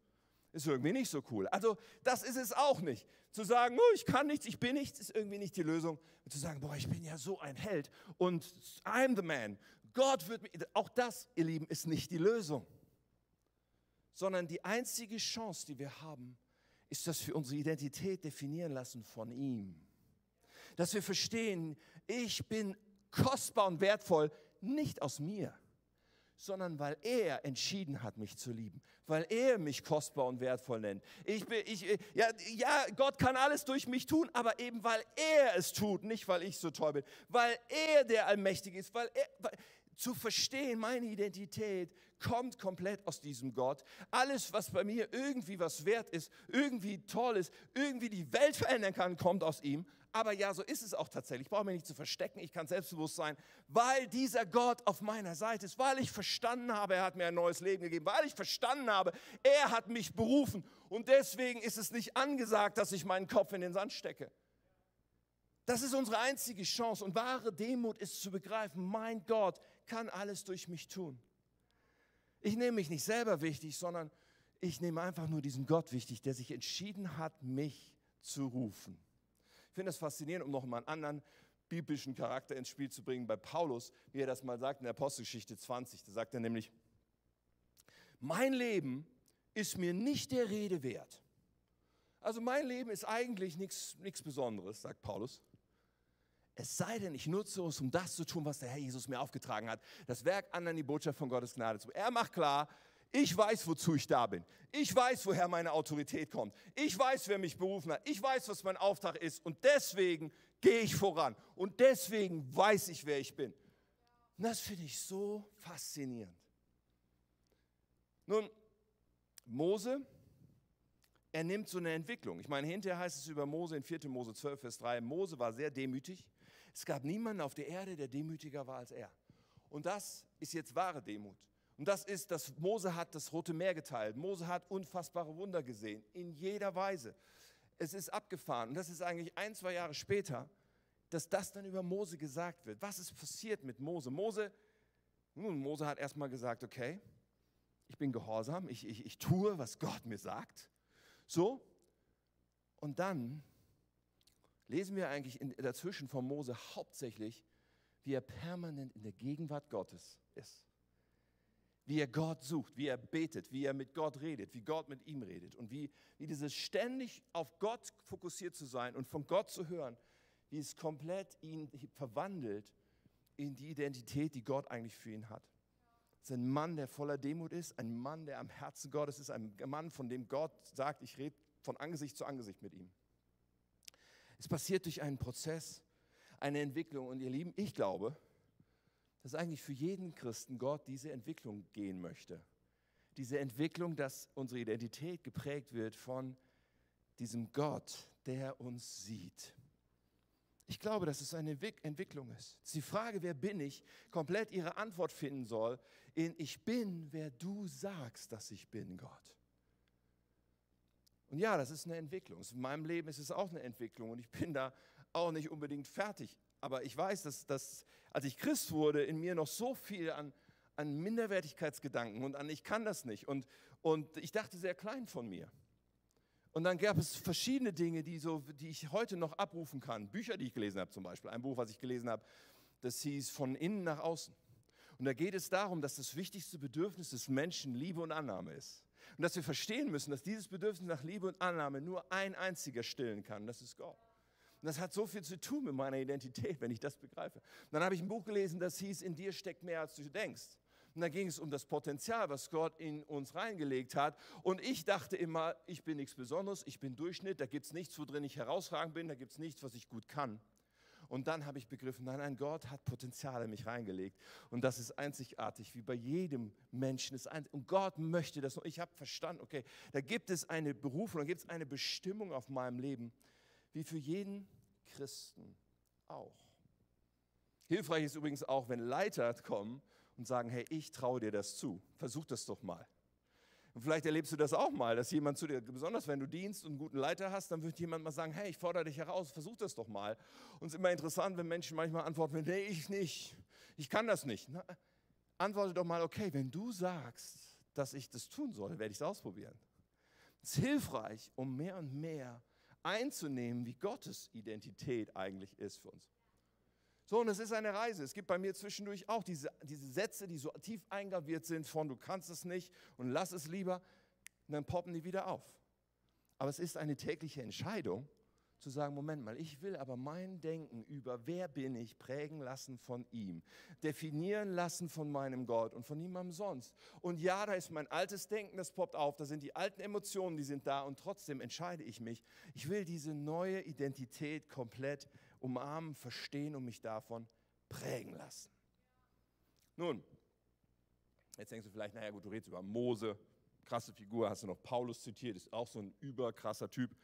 Ist irgendwie nicht so cool. Also das ist es auch nicht. Zu sagen, oh, ich kann nichts, ich bin nichts, ist irgendwie nicht die Lösung. Und zu sagen, boah, ich bin ja so ein Held und I'm the man. Gott wird mich, auch das, ihr Lieben, ist nicht die Lösung sondern die einzige Chance, die wir haben, ist, dass wir unsere Identität definieren lassen von ihm. Dass wir verstehen, ich bin kostbar und wertvoll, nicht aus mir, sondern weil er entschieden hat, mich zu lieben, weil er mich kostbar und wertvoll nennt. Ich bin, ich, ja, ja, Gott kann alles durch mich tun, aber eben weil er es tut, nicht weil ich so toll bin, weil er der Allmächtige ist, weil er, weil, zu verstehen, meine Identität kommt komplett aus diesem Gott. Alles, was bei mir irgendwie was wert ist, irgendwie toll ist, irgendwie die Welt verändern kann, kommt aus ihm. Aber ja, so ist es auch tatsächlich. Ich brauche mich nicht zu verstecken, ich kann selbstbewusst sein, weil dieser Gott auf meiner Seite ist, weil ich verstanden habe, er hat mir ein neues Leben gegeben, weil ich verstanden habe, er hat mich berufen. Und deswegen ist es nicht angesagt, dass ich meinen Kopf in den Sand stecke. Das ist unsere einzige Chance. Und wahre Demut ist zu begreifen, mein Gott kann alles durch mich tun. Ich nehme mich nicht selber wichtig, sondern ich nehme einfach nur diesen Gott wichtig, der sich entschieden hat, mich zu rufen. Ich finde das faszinierend, um noch mal einen anderen biblischen Charakter ins Spiel zu bringen, bei Paulus, wie er das mal sagt in der Apostelgeschichte 20. Da sagt er nämlich, mein Leben ist mir nicht der Rede wert. Also mein Leben ist eigentlich nichts Besonderes, sagt Paulus. Es sei denn, ich nutze es, um das zu tun, was der Herr Jesus mir aufgetragen hat. Das Werk anderen, die Botschaft von Gottes Gnade zu. Er macht klar, ich weiß, wozu ich da bin. Ich weiß, woher meine Autorität kommt. Ich weiß, wer mich berufen hat. Ich weiß, was mein Auftrag ist. Und deswegen gehe ich voran. Und deswegen weiß ich, wer ich bin. Und das finde ich so faszinierend. Nun, Mose, er nimmt so eine Entwicklung. Ich meine, hinterher heißt es über Mose in 4. Mose 12, Vers 3, Mose war sehr demütig. Es gab niemanden auf der Erde, der demütiger war als er. Und das ist jetzt wahre Demut. Und das ist, dass Mose hat das Rote Meer geteilt. Mose hat unfassbare Wunder gesehen, in jeder Weise. Es ist abgefahren. Und das ist eigentlich ein, zwei Jahre später, dass das dann über Mose gesagt wird. Was ist passiert mit Mose? Mose, nun, Mose hat erstmal gesagt, okay, ich bin gehorsam, ich, ich, ich tue, was Gott mir sagt. So, und dann lesen wir eigentlich in, dazwischen von Mose hauptsächlich, wie er permanent in der Gegenwart Gottes ist. Wie er Gott sucht, wie er betet, wie er mit Gott redet, wie Gott mit ihm redet und wie, wie dieses ständig auf Gott fokussiert zu sein und von Gott zu hören, wie es komplett ihn verwandelt in die Identität, die Gott eigentlich für ihn hat. Es ist ein Mann, der voller Demut ist, ein Mann, der am Herzen Gottes ist, ein Mann, von dem Gott sagt, ich rede von Angesicht zu Angesicht mit ihm. Es passiert durch einen Prozess, eine Entwicklung. Und ihr Lieben, ich glaube, dass eigentlich für jeden Christen Gott diese Entwicklung gehen möchte. Diese Entwicklung, dass unsere Identität geprägt wird von diesem Gott, der uns sieht. Ich glaube, dass es eine Entwicklung ist. Die Frage, wer bin ich, komplett ihre Antwort finden soll in Ich bin, wer du sagst, dass ich bin, Gott. Und ja, das ist eine Entwicklung. In meinem Leben ist es auch eine Entwicklung und ich bin da auch nicht unbedingt fertig. Aber ich weiß, dass, dass als ich Christ wurde, in mir noch so viel an, an Minderwertigkeitsgedanken und an ich kann das nicht. Und, und ich dachte sehr klein von mir. Und dann gab es verschiedene Dinge, die, so, die ich heute noch abrufen kann. Bücher, die ich gelesen habe zum Beispiel. Ein Buch, was ich gelesen habe, das hieß Von innen nach außen. Und da geht es darum, dass das wichtigste Bedürfnis des Menschen Liebe und Annahme ist. Und dass wir verstehen müssen, dass dieses Bedürfnis nach Liebe und Annahme nur ein einziger stillen kann, das ist Gott. Und das hat so viel zu tun mit meiner Identität, wenn ich das begreife. Und dann habe ich ein Buch gelesen, das hieß, in dir steckt mehr, als du denkst. Und da ging es um das Potenzial, was Gott in uns reingelegt hat. Und ich dachte immer, ich bin nichts Besonderes, ich bin Durchschnitt, da gibt es nichts, worin ich herausragend bin, da gibt es nichts, was ich gut kann. Und dann habe ich begriffen, nein, nein, Gott hat Potenzial in mich reingelegt. Und das ist einzigartig, wie bei jedem Menschen. Und Gott möchte das. Und ich habe verstanden, okay, da gibt es eine Berufung, da gibt es eine Bestimmung auf meinem Leben, wie für jeden Christen auch. Hilfreich ist übrigens auch, wenn Leiter kommen und sagen, hey, ich traue dir das zu. Versuch das doch mal. Und vielleicht erlebst du das auch mal, dass jemand zu dir, besonders wenn du Dienst und einen guten Leiter hast, dann wird jemand mal sagen, hey, ich fordere dich heraus, versuch das doch mal. Und es ist immer interessant, wenn Menschen manchmal antworten, nee, ich nicht, ich kann das nicht. Na, antworte doch mal, okay, wenn du sagst, dass ich das tun soll, werde ich es ausprobieren. Es ist hilfreich, um mehr und mehr einzunehmen, wie Gottes Identität eigentlich ist für uns. So, und es ist eine Reise. Es gibt bei mir zwischendurch auch diese, diese Sätze, die so tief eingraviert sind von du kannst es nicht und lass es lieber. Und dann poppen die wieder auf. Aber es ist eine tägliche Entscheidung, zu sagen, Moment mal, ich will aber mein Denken über wer bin ich prägen lassen von ihm, definieren lassen von meinem Gott und von niemandem sonst. Und ja, da ist mein altes Denken, das poppt auf, da sind die alten Emotionen, die sind da und trotzdem entscheide ich mich, ich will diese neue Identität komplett umarmen, verstehen und mich davon prägen lassen. Nun, jetzt denkst du vielleicht, naja gut, du redest über Mose, krasse Figur, hast du noch Paulus zitiert, ist auch so ein überkrasser Typ.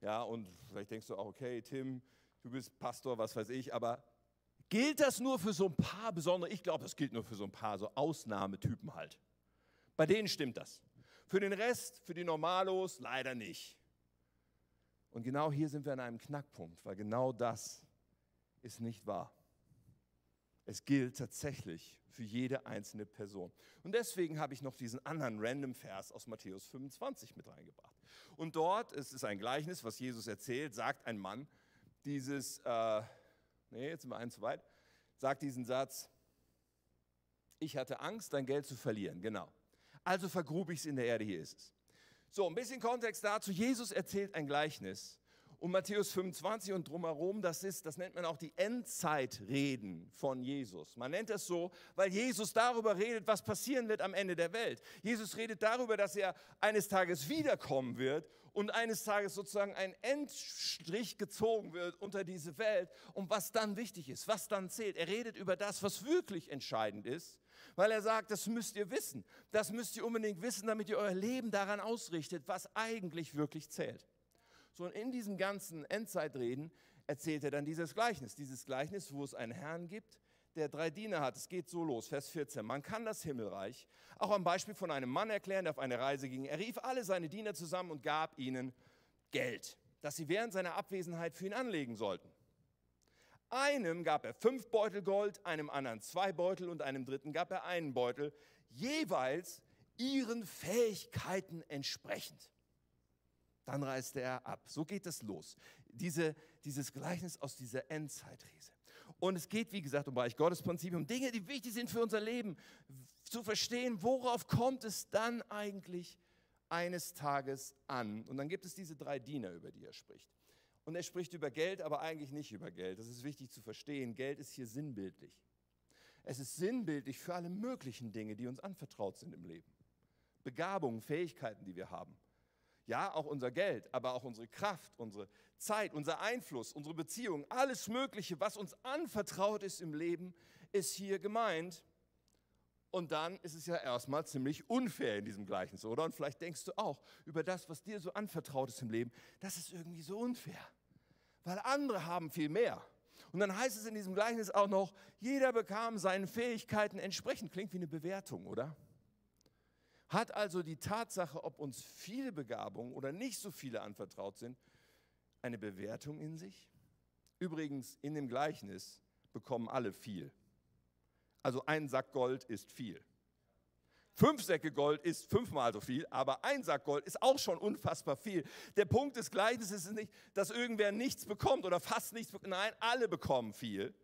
Ja, und vielleicht denkst du auch, okay, Tim, du bist Pastor, was weiß ich, aber gilt das nur für so ein paar besondere, ich glaube, das gilt nur für so ein paar so Ausnahmetypen halt. Bei denen stimmt das. Für den Rest, für die Normalos, leider nicht. Und genau hier sind wir an einem Knackpunkt, weil genau das ist nicht wahr. Es gilt tatsächlich für jede einzelne Person. Und deswegen habe ich noch diesen anderen random Vers aus Matthäus 25 mit reingebracht. Und dort, es ist ein Gleichnis, was Jesus erzählt, sagt ein Mann dieses, äh, nee, jetzt sind wir eins zu weit, sagt diesen Satz, ich hatte Angst, dein Geld zu verlieren, genau. Also vergrub ich es in der Erde, hier ist es. So, ein bisschen Kontext dazu. Jesus erzählt ein Gleichnis Und Matthäus 25 und drumherum, das ist, das nennt man auch die Endzeitreden von Jesus. Man nennt es so, weil Jesus darüber redet, was passieren wird am Ende der Welt. Jesus redet darüber, dass er eines Tages wiederkommen wird und eines Tages sozusagen ein Endstrich gezogen wird unter diese Welt und was dann wichtig ist, was dann zählt. Er redet über das, was wirklich entscheidend ist, weil er sagt, das müsst ihr wissen. Das müsst ihr unbedingt wissen, damit ihr euer Leben daran ausrichtet, was eigentlich wirklich zählt. So, und in diesen ganzen Endzeitreden erzählt er dann dieses Gleichnis. Dieses Gleichnis, wo es einen Herrn gibt, der drei Diener hat. Es geht so los, Vers 14. Man kann das Himmelreich auch am Beispiel von einem Mann erklären, der auf eine Reise ging. Er rief alle seine Diener zusammen und gab ihnen Geld, das sie während seiner Abwesenheit für ihn anlegen sollten. Einem gab er fünf Beutel Gold, einem anderen zwei Beutel und einem dritten gab er einen Beutel, jeweils ihren Fähigkeiten entsprechend. Dann reiste er ab. So geht es los. Diese, dieses Gleichnis aus dieser Endzeitrese. Und es geht, wie gesagt, um Bereich Gottesprinzip, um Dinge, die wichtig sind für unser Leben, zu verstehen, worauf kommt es dann eigentlich eines Tages an. Und dann gibt es diese drei Diener, über die er spricht. Und er spricht über Geld, aber eigentlich nicht über Geld. Das ist wichtig zu verstehen. Geld ist hier sinnbildlich. Es ist sinnbildlich für alle möglichen Dinge, die uns anvertraut sind im Leben. Begabungen, Fähigkeiten, die wir haben. Ja, auch unser Geld, aber auch unsere Kraft, unsere Zeit, unser Einfluss, unsere Beziehungen, alles Mögliche, was uns anvertraut ist im Leben, ist hier gemeint. Und dann ist es ja erstmal ziemlich unfair in diesem Gleichnis, oder? Und vielleicht denkst du auch über das, was dir so anvertraut ist im Leben, das ist irgendwie so unfair, weil andere haben viel mehr. Und dann heißt es in diesem Gleichnis auch noch, jeder bekam seinen Fähigkeiten entsprechend. Klingt wie eine Bewertung, oder? Hat also die Tatsache, ob uns viele Begabungen oder nicht so viele anvertraut sind, eine Bewertung in sich? Übrigens, in dem Gleichnis bekommen alle viel. Also ein Sack Gold ist viel. Fünf Säcke Gold ist fünfmal so viel, aber ein Sack Gold ist auch schon unfassbar viel. Der Punkt des Gleichnisses ist nicht, dass irgendwer nichts bekommt oder fast nichts bekommt. Nein, alle bekommen viel.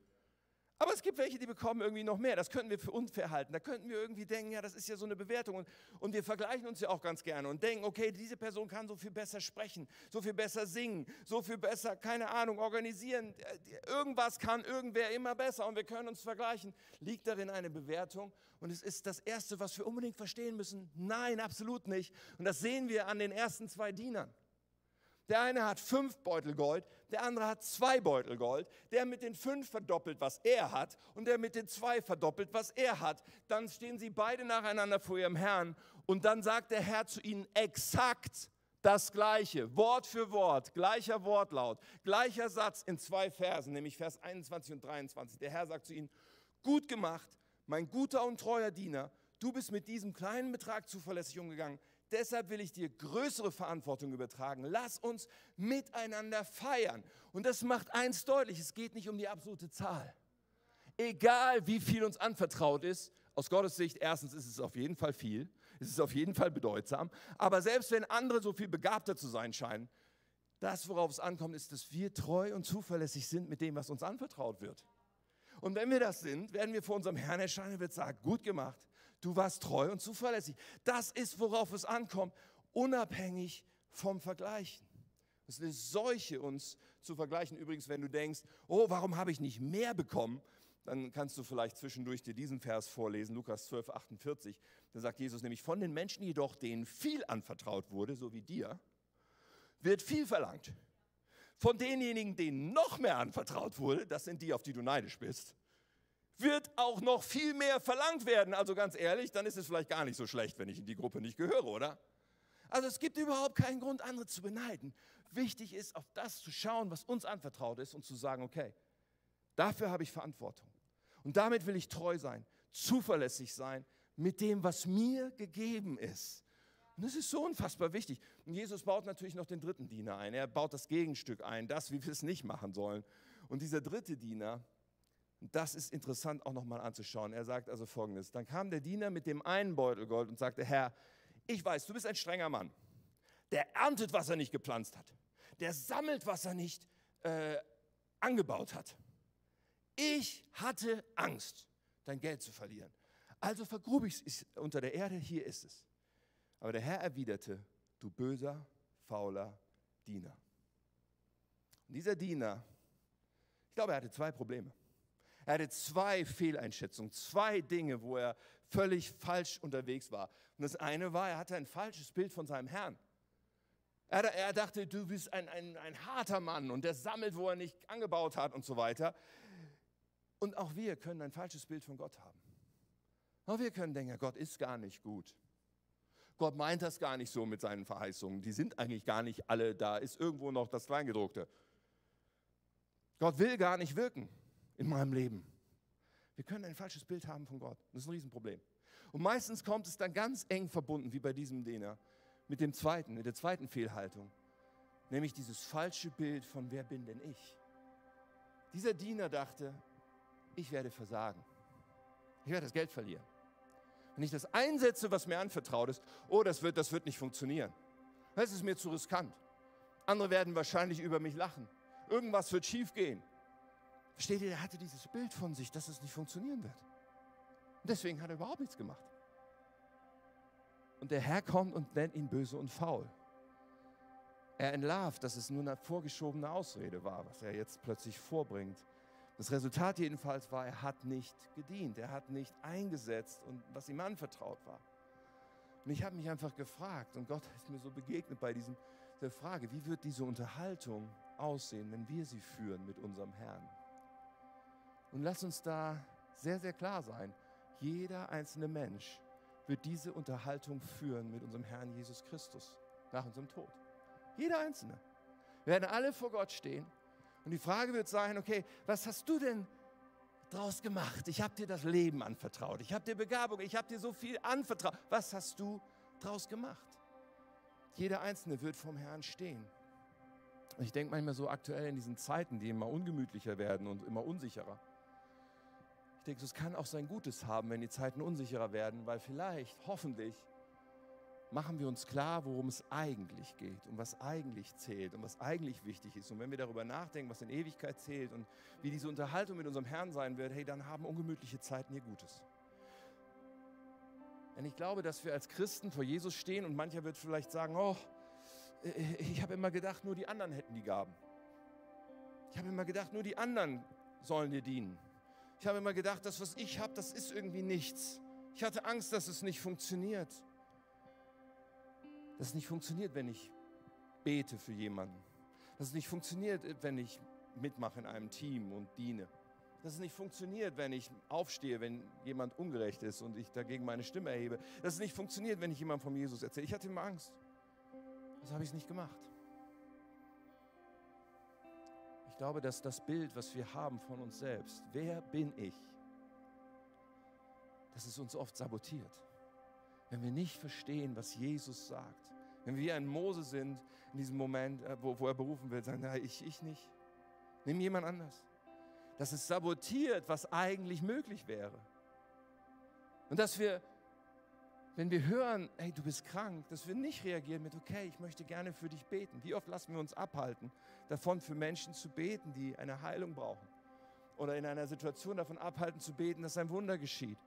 Aber es gibt welche, die bekommen irgendwie noch mehr. Das könnten wir für unfair halten. Da könnten wir irgendwie denken, ja, das ist ja so eine Bewertung. Und, und wir vergleichen uns ja auch ganz gerne und denken, okay, diese Person kann so viel besser sprechen, so viel besser singen, so viel besser, keine Ahnung, organisieren. Irgendwas kann irgendwer immer besser und wir können uns vergleichen. Liegt darin eine Bewertung? Und es ist das Erste, was wir unbedingt verstehen müssen. Nein, absolut nicht. Und das sehen wir an den ersten zwei Dienern. Der eine hat fünf Beutel Gold, der andere hat zwei Beutel Gold. Der mit den fünf verdoppelt, was er hat, und der mit den zwei verdoppelt, was er hat. Dann stehen sie beide nacheinander vor ihrem Herrn und dann sagt der Herr zu ihnen exakt das Gleiche, Wort für Wort, gleicher Wortlaut, gleicher Satz in zwei Versen, nämlich Vers 21 und 23. Der Herr sagt zu ihnen, gut gemacht, mein guter und treuer Diener, du bist mit diesem kleinen Betrag zuverlässig umgegangen Deshalb will ich dir größere Verantwortung übertragen. Lass uns miteinander feiern. Und das macht eins deutlich, es geht nicht um die absolute Zahl. Egal wie viel uns anvertraut ist, aus Gottes Sicht, erstens ist es auf jeden Fall viel, es ist auf jeden Fall bedeutsam, aber selbst wenn andere so viel begabter zu sein scheinen, das, worauf es ankommt, ist, dass wir treu und zuverlässig sind mit dem, was uns anvertraut wird. Und wenn wir das sind, werden wir vor unserem Herrn erscheinen und wird sagen, gut gemacht, Du warst treu und zuverlässig. Das ist, worauf es ankommt, unabhängig vom Vergleichen. Es ist eine Seuche, uns zu vergleichen. Übrigens, wenn du denkst, oh, warum habe ich nicht mehr bekommen? Dann kannst du vielleicht zwischendurch dir diesen Vers vorlesen, Lukas 12, 48. Da sagt Jesus nämlich, von den Menschen jedoch, denen viel anvertraut wurde, so wie dir, wird viel verlangt. Von denjenigen, denen noch mehr anvertraut wurde, das sind die, auf die du neidisch bist, wird auch noch viel mehr verlangt werden. Also ganz ehrlich, dann ist es vielleicht gar nicht so schlecht, wenn ich in die Gruppe nicht gehöre, oder? Also es gibt überhaupt keinen Grund, andere zu beneiden. Wichtig ist, auf das zu schauen, was uns anvertraut ist und zu sagen, okay, dafür habe ich Verantwortung. Und damit will ich treu sein, zuverlässig sein mit dem, was mir gegeben ist. Und das ist so unfassbar wichtig. Und Jesus baut natürlich noch den dritten Diener ein. Er baut das Gegenstück ein, das, wie wir es nicht machen sollen. Und dieser dritte Diener, das ist interessant auch nochmal anzuschauen. Er sagt also folgendes: Dann kam der Diener mit dem einen Beutel Gold und sagte: Herr, ich weiß, du bist ein strenger Mann. Der erntet, was er nicht gepflanzt hat. Der sammelt, was er nicht äh, angebaut hat. Ich hatte Angst, dein Geld zu verlieren. Also vergrub ich es unter der Erde, hier ist es. Aber der Herr erwiderte: Du böser, fauler Diener. Und dieser Diener, ich glaube, er hatte zwei Probleme. Er hatte zwei Fehleinschätzungen, zwei Dinge, wo er völlig falsch unterwegs war. Und das eine war, er hatte ein falsches Bild von seinem Herrn. Er, er dachte, du bist ein, ein, ein harter Mann und der sammelt, wo er nicht angebaut hat und so weiter. Und auch wir können ein falsches Bild von Gott haben. Auch wir können denken, Gott ist gar nicht gut. Gott meint das gar nicht so mit seinen Verheißungen. Die sind eigentlich gar nicht alle da. Ist irgendwo noch das Kleingedruckte. Gott will gar nicht wirken in meinem Leben. Wir können ein falsches Bild haben von Gott. Das ist ein Riesenproblem. Und meistens kommt es dann ganz eng verbunden, wie bei diesem Diener, mit dem zweiten, mit der zweiten Fehlhaltung. Nämlich dieses falsche Bild von wer bin denn ich? Dieser Diener dachte, ich werde versagen. Ich werde das Geld verlieren. Wenn ich das einsetze, was mir anvertraut ist, oh, das wird, das wird nicht funktionieren. Das ist mir zu riskant. Andere werden wahrscheinlich über mich lachen. Irgendwas wird schief gehen. Versteht ihr, er hatte dieses Bild von sich, dass es nicht funktionieren wird. Und deswegen hat er überhaupt nichts gemacht. Und der Herr kommt und nennt ihn böse und faul. Er entlarvt, dass es nur eine vorgeschobene Ausrede war, was er jetzt plötzlich vorbringt. Das Resultat jedenfalls war, er hat nicht gedient, er hat nicht eingesetzt und was ihm anvertraut war. Und ich habe mich einfach gefragt und Gott ist mir so begegnet bei diesem, der Frage, wie wird diese Unterhaltung aussehen, wenn wir sie führen mit unserem Herrn? Und lass uns da sehr, sehr klar sein. Jeder einzelne Mensch wird diese Unterhaltung führen mit unserem Herrn Jesus Christus nach unserem Tod. Jeder einzelne. Wir werden alle vor Gott stehen und die Frage wird sein, okay, was hast du denn draus gemacht? Ich habe dir das Leben anvertraut, ich habe dir Begabung, ich habe dir so viel anvertraut. Was hast du draus gemacht? Jeder Einzelne wird vom Herrn stehen. Und ich denke manchmal so aktuell in diesen Zeiten, die immer ungemütlicher werden und immer unsicherer denke, es kann auch sein Gutes haben, wenn die Zeiten unsicherer werden, weil vielleicht, hoffentlich, machen wir uns klar, worum es eigentlich geht und was eigentlich zählt und was eigentlich wichtig ist. Und wenn wir darüber nachdenken, was in Ewigkeit zählt und wie diese Unterhaltung mit unserem Herrn sein wird, hey, dann haben ungemütliche Zeiten ihr Gutes. Denn ich glaube, dass wir als Christen vor Jesus stehen und mancher wird vielleicht sagen, oh, ich habe immer gedacht, nur die anderen hätten die Gaben. Ich habe immer gedacht, nur die anderen sollen dir dienen. Ich habe immer gedacht, das, was ich habe, das ist irgendwie nichts. Ich hatte Angst, dass es nicht funktioniert. Dass es nicht funktioniert, wenn ich bete für jemanden. Dass es nicht funktioniert, wenn ich mitmache in einem Team und diene. Dass es nicht funktioniert, wenn ich aufstehe, wenn jemand ungerecht ist und ich dagegen meine Stimme erhebe. Dass es nicht funktioniert, wenn ich jemandem von Jesus erzähle. Ich hatte immer Angst. Das habe ich nicht gemacht. Ich glaube, dass das Bild, was wir haben von uns selbst, wer bin ich, dass es uns oft sabotiert. Wenn wir nicht verstehen, was Jesus sagt, wenn wir ein Mose sind in diesem Moment, äh, wo, wo er berufen wird, sagen, nein, ich, ich nicht. Nimm jemand anders. Dass es sabotiert, was eigentlich möglich wäre. Und dass wir wenn wir hören, hey, du bist krank, dass wir nicht reagieren mit, okay, ich möchte gerne für dich beten. Wie oft lassen wir uns abhalten, davon für Menschen zu beten, die eine Heilung brauchen? Oder in einer Situation davon abhalten zu beten, dass ein Wunder geschieht?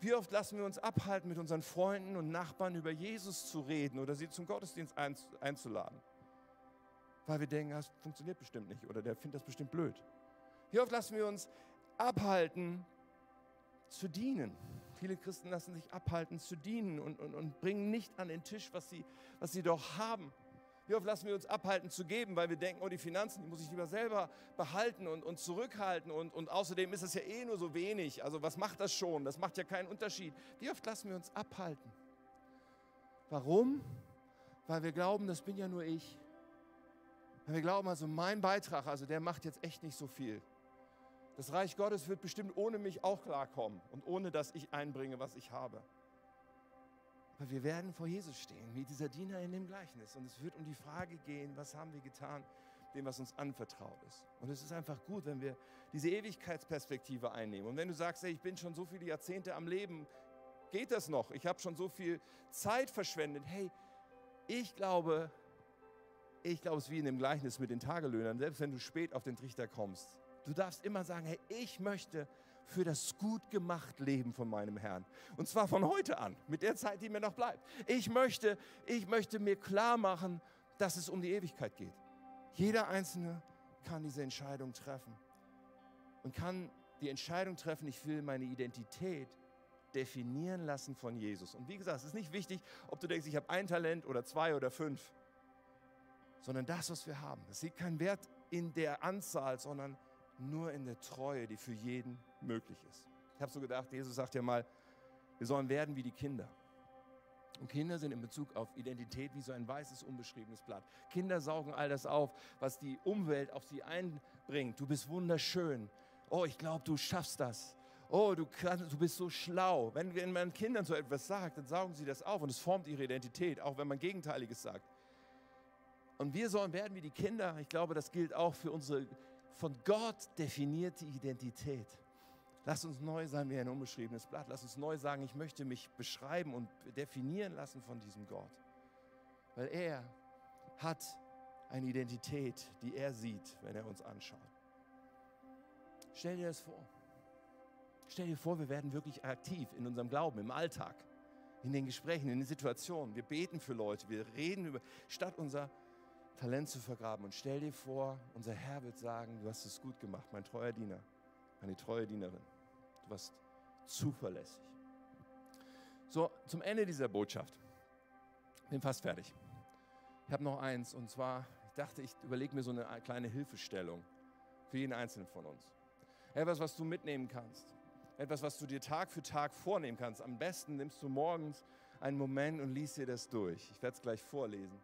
Wie oft lassen wir uns abhalten, mit unseren Freunden und Nachbarn über Jesus zu reden oder sie zum Gottesdienst einzuladen? Weil wir denken, das funktioniert bestimmt nicht oder der findet das bestimmt blöd. Wie oft lassen wir uns abhalten, zu dienen? Viele Christen lassen sich abhalten zu dienen und, und, und bringen nicht an den Tisch, was sie, was sie doch haben. Wie oft lassen wir uns abhalten zu geben, weil wir denken, oh, die Finanzen, die muss ich lieber selber behalten und, und zurückhalten. Und, und außerdem ist es ja eh nur so wenig. Also was macht das schon? Das macht ja keinen Unterschied. Wie oft lassen wir uns abhalten? Warum? Weil wir glauben, das bin ja nur ich. Weil wir glauben, also mein Beitrag, also der macht jetzt echt nicht so viel. Das Reich Gottes wird bestimmt ohne mich auch klarkommen und ohne dass ich einbringe, was ich habe. Aber wir werden vor Jesus stehen, wie dieser Diener in dem Gleichnis. Und es wird um die Frage gehen, was haben wir getan, dem, was uns anvertraut ist. Und es ist einfach gut, wenn wir diese Ewigkeitsperspektive einnehmen. Und wenn du sagst, hey, ich bin schon so viele Jahrzehnte am Leben, geht das noch? Ich habe schon so viel Zeit verschwendet. Hey, ich glaube, ich glaube, es wie in dem Gleichnis mit den Tagelöhnern. Selbst wenn du spät auf den Trichter kommst, Du darfst immer sagen, hey, ich möchte für das gut gemacht Leben von meinem Herrn. Und zwar von heute an, mit der Zeit, die mir noch bleibt. Ich möchte, ich möchte mir klar machen, dass es um die Ewigkeit geht. Jeder Einzelne kann diese Entscheidung treffen und kann die Entscheidung treffen, ich will meine Identität definieren lassen von Jesus. Und wie gesagt, es ist nicht wichtig, ob du denkst, ich habe ein Talent oder zwei oder fünf, sondern das, was wir haben. Es liegt kein Wert in der Anzahl, sondern nur in der Treue, die für jeden möglich ist. Ich habe so gedacht, Jesus sagt ja mal, wir sollen werden wie die Kinder. Und Kinder sind in Bezug auf Identität wie so ein weißes, unbeschriebenes Blatt. Kinder saugen all das auf, was die Umwelt auf sie einbringt. Du bist wunderschön. Oh, ich glaube, du schaffst das. Oh, du, kannst, du bist so schlau. Wenn, wenn man Kindern so etwas sagt, dann saugen sie das auf und es formt ihre Identität, auch wenn man Gegenteiliges sagt. Und wir sollen werden wie die Kinder. Ich glaube, das gilt auch für unsere von Gott definierte Identität. Lass uns neu sein wie ein unbeschriebenes Blatt. Lass uns neu sagen, ich möchte mich beschreiben und definieren lassen von diesem Gott. Weil er hat eine Identität, die er sieht, wenn er uns anschaut. Stell dir das vor. Stell dir vor, wir werden wirklich aktiv in unserem Glauben, im Alltag, in den Gesprächen, in den Situationen. Wir beten für Leute, wir reden über, statt unser Talent zu vergraben. Und stell dir vor, unser Herr wird sagen, du hast es gut gemacht, mein treuer Diener eine treue Dienerin. Du warst zuverlässig. So, zum Ende dieser Botschaft. Bin fast fertig. Ich habe noch eins und zwar, ich dachte, ich überlege mir so eine kleine Hilfestellung für jeden Einzelnen von uns. Etwas, was du mitnehmen kannst. Etwas, was du dir Tag für Tag vornehmen kannst. Am besten nimmst du morgens einen Moment und liest dir das durch. Ich werde es gleich vorlesen.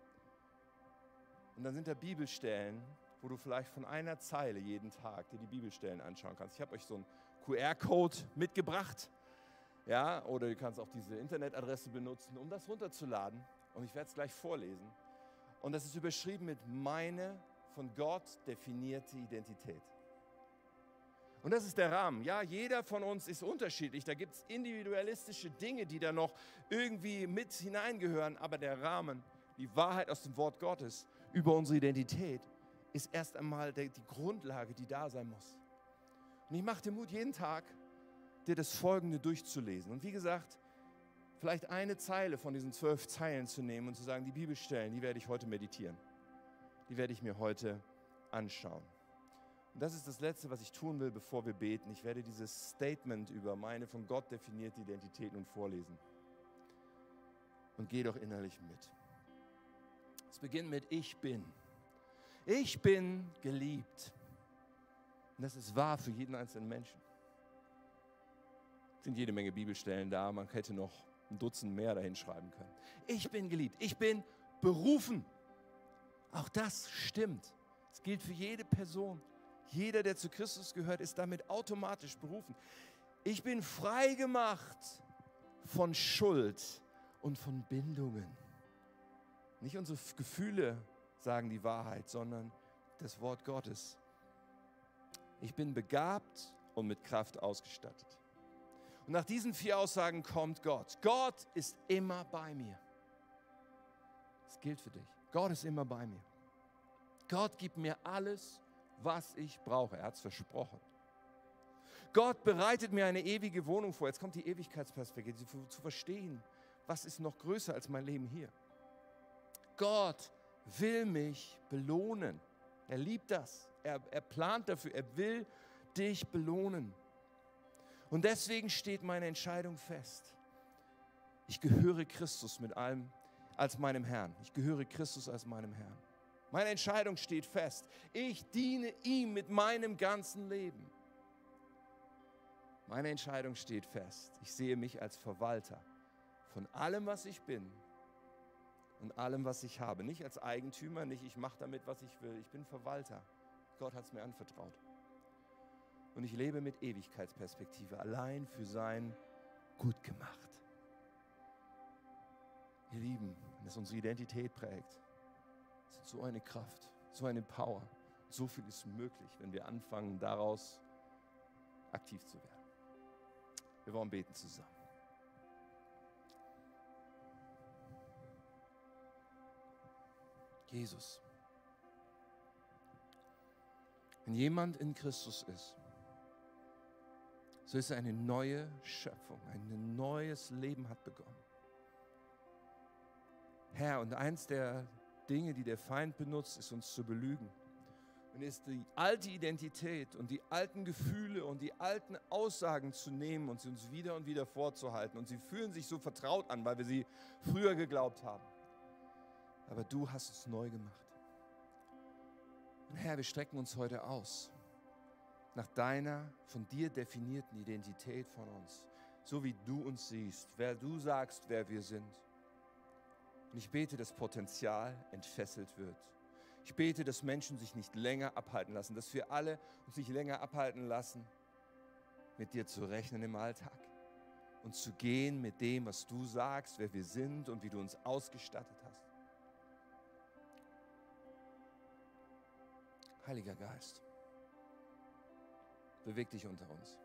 Und dann sind da Bibelstellen, wo du vielleicht von einer Zeile jeden Tag dir die Bibelstellen anschauen kannst. Ich habe euch so einen QR-Code mitgebracht. Ja, oder du kannst auch diese Internetadresse benutzen, um das runterzuladen. Und ich werde es gleich vorlesen. Und das ist überschrieben mit meine von Gott definierte Identität. Und das ist der Rahmen. Ja, jeder von uns ist unterschiedlich. Da gibt es individualistische Dinge, die da noch irgendwie mit hineingehören. Aber der Rahmen, die Wahrheit aus dem Wort Gottes über unsere Identität, ist erst einmal die Grundlage, die da sein muss. Und ich mache dir Mut, jeden Tag dir das Folgende durchzulesen. Und wie gesagt, vielleicht eine Zeile von diesen zwölf Zeilen zu nehmen und zu sagen, die Bibelstellen, die werde ich heute meditieren. Die werde ich mir heute anschauen. Und das ist das Letzte, was ich tun will, bevor wir beten. Ich werde dieses Statement über meine von Gott definierte Identität nun vorlesen. Und geh doch innerlich mit. Es beginnt mit Ich bin. Ich bin geliebt. Und das ist wahr für jeden einzelnen Menschen. Es sind jede Menge Bibelstellen da, man hätte noch ein Dutzend mehr dahin schreiben können. Ich bin geliebt, ich bin berufen. Auch das stimmt. Es gilt für jede Person. Jeder, der zu Christus gehört, ist damit automatisch berufen. Ich bin frei gemacht von Schuld und von Bindungen. Nicht unsere Gefühle sagen die Wahrheit, sondern das Wort Gottes. Ich bin begabt und mit Kraft ausgestattet. Und nach diesen vier Aussagen kommt Gott. Gott ist immer bei mir. Das gilt für dich. Gott ist immer bei mir. Gott gibt mir alles, was ich brauche. Er hat es versprochen. Gott bereitet mir eine ewige Wohnung vor. Jetzt kommt die Ewigkeitsperspektive zu verstehen, was ist noch größer als mein Leben hier. Gott will mich belohnen. Er liebt das. Er, er plant dafür. Er will dich belohnen. Und deswegen steht meine Entscheidung fest. Ich gehöre Christus mit allem als meinem Herrn. Ich gehöre Christus als meinem Herrn. Meine Entscheidung steht fest. Ich diene ihm mit meinem ganzen Leben. Meine Entscheidung steht fest. Ich sehe mich als Verwalter von allem, was ich bin und allem, was ich habe. Nicht als Eigentümer, nicht ich mache damit, was ich will. Ich bin Verwalter. Gott hat es mir anvertraut. Und ich lebe mit Ewigkeitsperspektive, allein für sein Gut gemacht. Ihr Lieben, wenn es unsere Identität prägt, ist so eine Kraft, so eine Power. So viel ist möglich, wenn wir anfangen, daraus aktiv zu werden. Wir wollen beten zusammen. Jesus. Wenn jemand in Christus ist, so ist eine neue Schöpfung, ein neues Leben hat begonnen. Herr, und eins der Dinge, die der Feind benutzt, ist uns zu belügen, und ist die alte Identität und die alten Gefühle und die alten Aussagen zu nehmen und sie uns wieder und wieder vorzuhalten. Und sie fühlen sich so vertraut an, weil wir sie früher geglaubt haben. Aber du hast es neu gemacht. Und Herr, wir strecken uns heute aus nach deiner von dir definierten Identität von uns, so wie du uns siehst, wer du sagst, wer wir sind. Und ich bete, dass Potenzial entfesselt wird ich bete, dass Menschen sich nicht länger abhalten lassen, dass wir alle uns nicht länger abhalten lassen, mit dir zu rechnen im Alltag und zu gehen mit dem, was du sagst, wer wir sind und wie du uns ausgestattet hast. Heiliger Geist, beweg dich unter uns.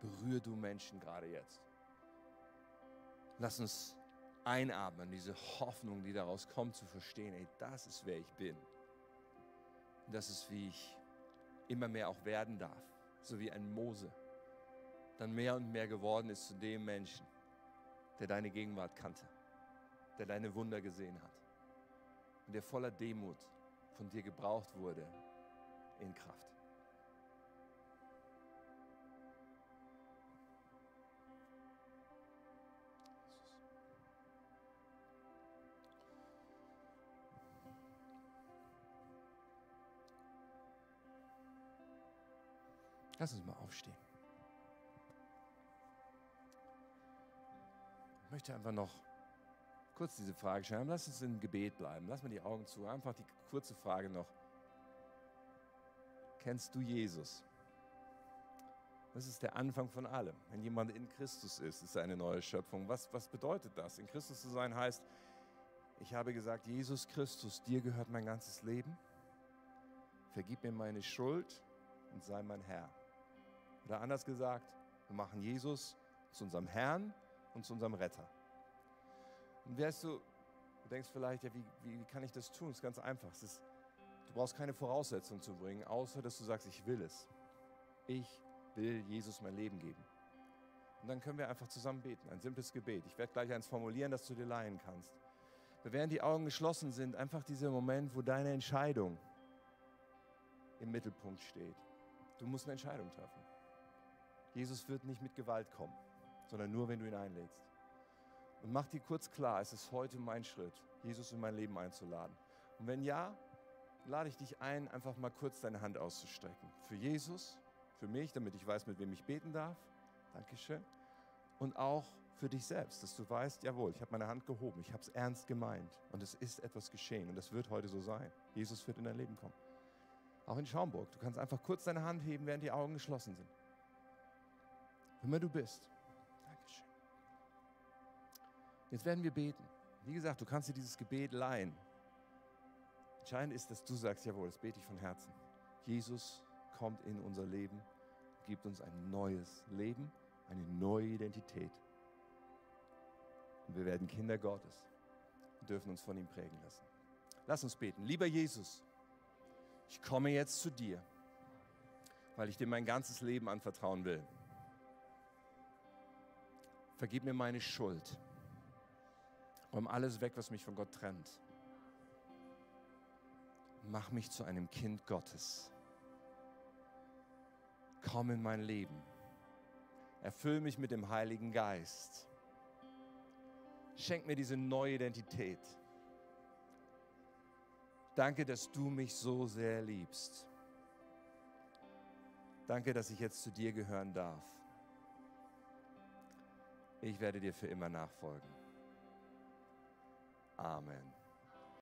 Berühr du Menschen gerade jetzt. Lass uns einatmen, diese Hoffnung, die daraus kommt, zu verstehen, ey, das ist wer ich bin. Und das ist, wie ich immer mehr auch werden darf, so wie ein Mose dann mehr und mehr geworden ist zu dem Menschen, der deine Gegenwart kannte, der deine Wunder gesehen hat und der voller Demut von dir gebraucht wurde in Kraft. Lass uns mal aufstehen. Ich möchte einfach noch kurz diese Frage stellen. Lass uns im Gebet bleiben. Lass mal die Augen zu. Einfach die kurze Frage noch. Kennst du Jesus? Das ist der Anfang von allem. Wenn jemand in Christus ist, ist er eine neue Schöpfung. Was, was bedeutet das? In Christus zu sein heißt, ich habe gesagt, Jesus Christus, dir gehört mein ganzes Leben. Vergib mir meine Schuld und sei mein Herr. Oder anders gesagt, wir machen Jesus zu unserem Herrn und zu unserem Retter. Und weißt du, du denkst vielleicht, ja, wie, wie, wie kann ich das tun? Es ist ganz einfach. Ist, du brauchst keine Voraussetzung zu bringen, außer dass du sagst, ich will es. Ich will Jesus mein Leben geben. Und dann können wir einfach zusammen beten, ein simples Gebet. Ich werde gleich eins formulieren, das du dir leihen kannst. Während die Augen geschlossen sind, einfach dieser Moment, wo deine Entscheidung im Mittelpunkt steht. Du musst eine Entscheidung treffen. Jesus wird nicht mit Gewalt kommen, sondern nur, wenn du ihn einlädst. Und mach dir kurz klar, es ist heute mein Schritt, Jesus in mein Leben einzuladen. Und wenn ja, lade ich dich ein, einfach mal kurz deine Hand auszustrecken. Für Jesus, für mich, damit ich weiß, mit wem ich beten darf. Dankeschön. Und auch für dich selbst, dass du weißt, jawohl, ich habe meine Hand gehoben, ich habe es ernst gemeint und es ist etwas geschehen und es wird heute so sein. Jesus wird in dein Leben kommen. Auch in Schaumburg, du kannst einfach kurz deine Hand heben, während die Augen geschlossen sind immer du bist. Jetzt werden wir beten. Wie gesagt, du kannst dir dieses Gebet leihen. Entscheidend ist, dass du sagst, jawohl, das bete ich von Herzen. Jesus kommt in unser Leben, gibt uns ein neues Leben, eine neue Identität. Und wir werden Kinder Gottes und dürfen uns von ihm prägen lassen. Lass uns beten. Lieber Jesus, ich komme jetzt zu dir, weil ich dir mein ganzes Leben anvertrauen will. Vergib mir meine Schuld. Räum alles weg, was mich von Gott trennt. Mach mich zu einem Kind Gottes. Komm in mein Leben. Erfüll mich mit dem Heiligen Geist. Schenk mir diese neue Identität. Danke, dass du mich so sehr liebst. Danke, dass ich jetzt zu dir gehören darf ich werde dir für immer nachfolgen. Amen.